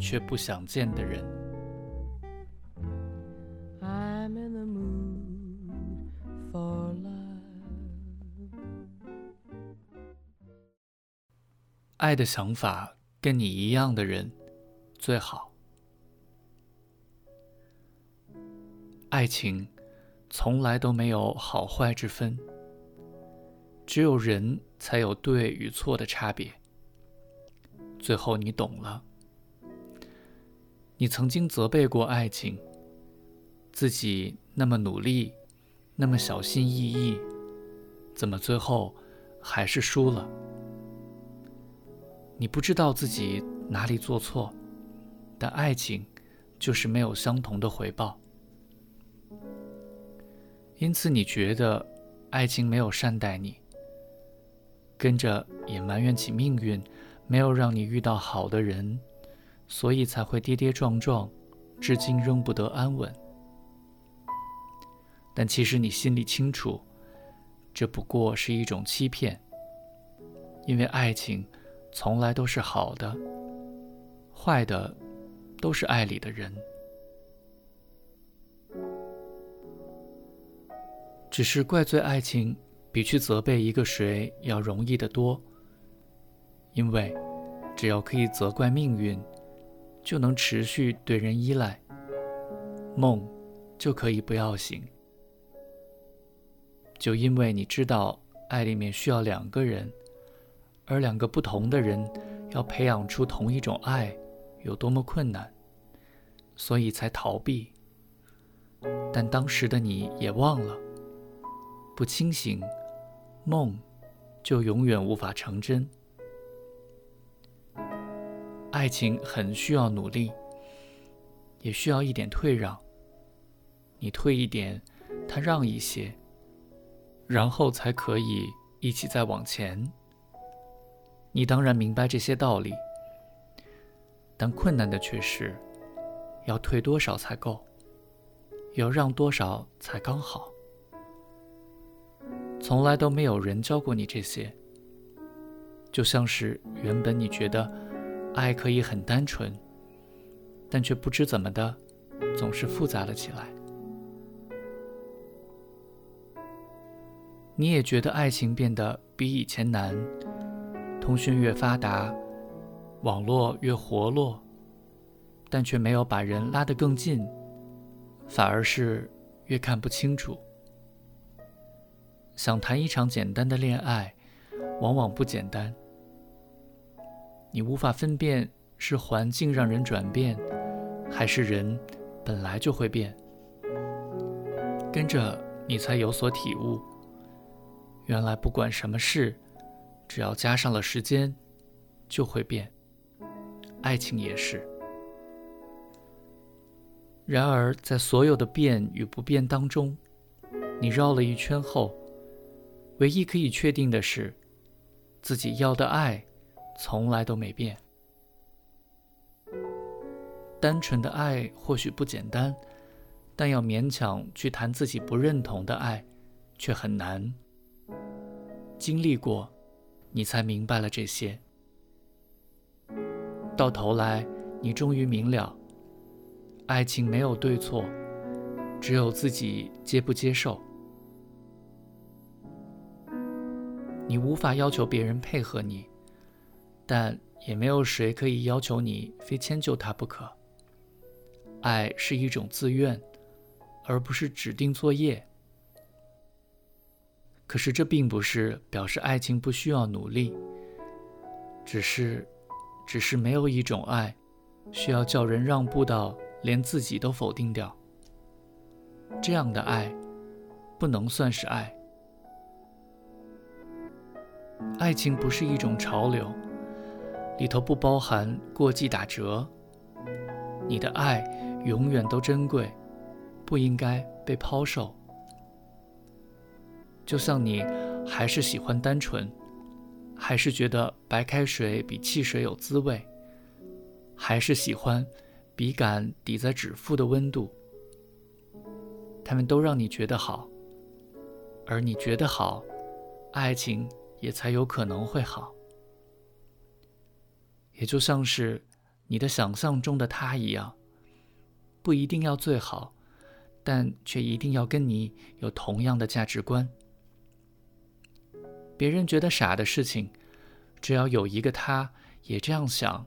却不想见的人，爱的想法跟你一样的人最好。爱情从来都没有好坏之分，只有人才有对与错的差别。最后，你懂了。你曾经责备过爱情，自己那么努力，那么小心翼翼，怎么最后还是输了？你不知道自己哪里做错，但爱情就是没有相同的回报，因此你觉得爱情没有善待你，跟着也埋怨起命运。没有让你遇到好的人，所以才会跌跌撞撞，至今仍不得安稳。但其实你心里清楚，这不过是一种欺骗。因为爱情从来都是好的，坏的都是爱里的人。只是怪罪爱情，比去责备一个谁要容易得多。因为，只要可以责怪命运，就能持续对人依赖，梦就可以不要醒。就因为你知道爱里面需要两个人，而两个不同的人要培养出同一种爱有多么困难，所以才逃避。但当时的你也忘了，不清醒，梦就永远无法成真。爱情很需要努力，也需要一点退让。你退一点，他让一些，然后才可以一起再往前。你当然明白这些道理，但困难的却是，要退多少才够，要让多少才刚好。从来都没有人教过你这些，就像是原本你觉得。爱可以很单纯，但却不知怎么的，总是复杂了起来。你也觉得爱情变得比以前难，通讯越发达，网络越活络，但却没有把人拉得更近，反而是越看不清楚。想谈一场简单的恋爱，往往不简单。你无法分辨是环境让人转变，还是人本来就会变。跟着你才有所体悟，原来不管什么事，只要加上了时间，就会变。爱情也是。然而，在所有的变与不变当中，你绕了一圈后，唯一可以确定的是，自己要的爱。从来都没变。单纯的爱或许不简单，但要勉强去谈自己不认同的爱，却很难。经历过，你才明白了这些。到头来，你终于明了，爱情没有对错，只有自己接不接受。你无法要求别人配合你。但也没有谁可以要求你非迁就他不可。爱是一种自愿，而不是指定作业。可是这并不是表示爱情不需要努力，只是，只是没有一种爱，需要叫人让步到连自己都否定掉。这样的爱，不能算是爱。爱情不是一种潮流。里头不包含过季打折，你的爱永远都珍贵，不应该被抛售。就像你还是喜欢单纯，还是觉得白开水比汽水有滋味，还是喜欢笔杆抵在指腹的温度，他们都让你觉得好，而你觉得好，爱情也才有可能会好。也就像是你的想象中的他一样，不一定要最好，但却一定要跟你有同样的价值观。别人觉得傻的事情，只要有一个他也这样想，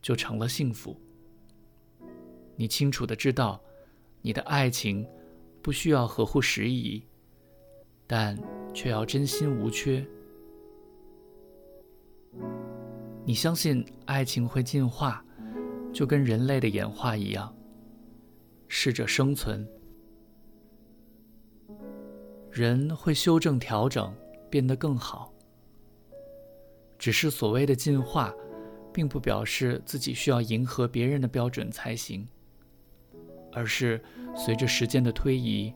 就成了幸福。你清楚的知道，你的爱情不需要合乎时宜，但却要真心无缺。你相信爱情会进化，就跟人类的演化一样，适者生存。人会修正调整，变得更好。只是所谓的进化，并不表示自己需要迎合别人的标准才行，而是随着时间的推移，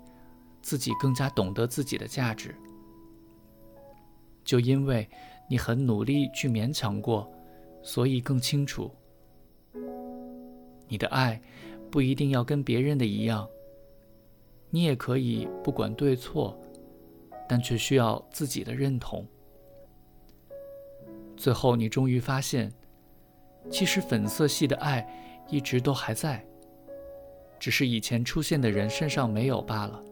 自己更加懂得自己的价值。就因为你很努力去勉强过。所以更清楚，你的爱不一定要跟别人的一样，你也可以不管对错，但却需要自己的认同。最后，你终于发现，其实粉色系的爱一直都还在，只是以前出现的人身上没有罢了。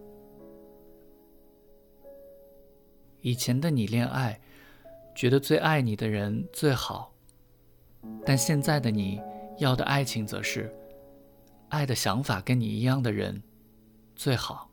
以前的你恋爱，觉得最爱你的人最好。但现在的你要的爱情，则是爱的想法跟你一样的人最好。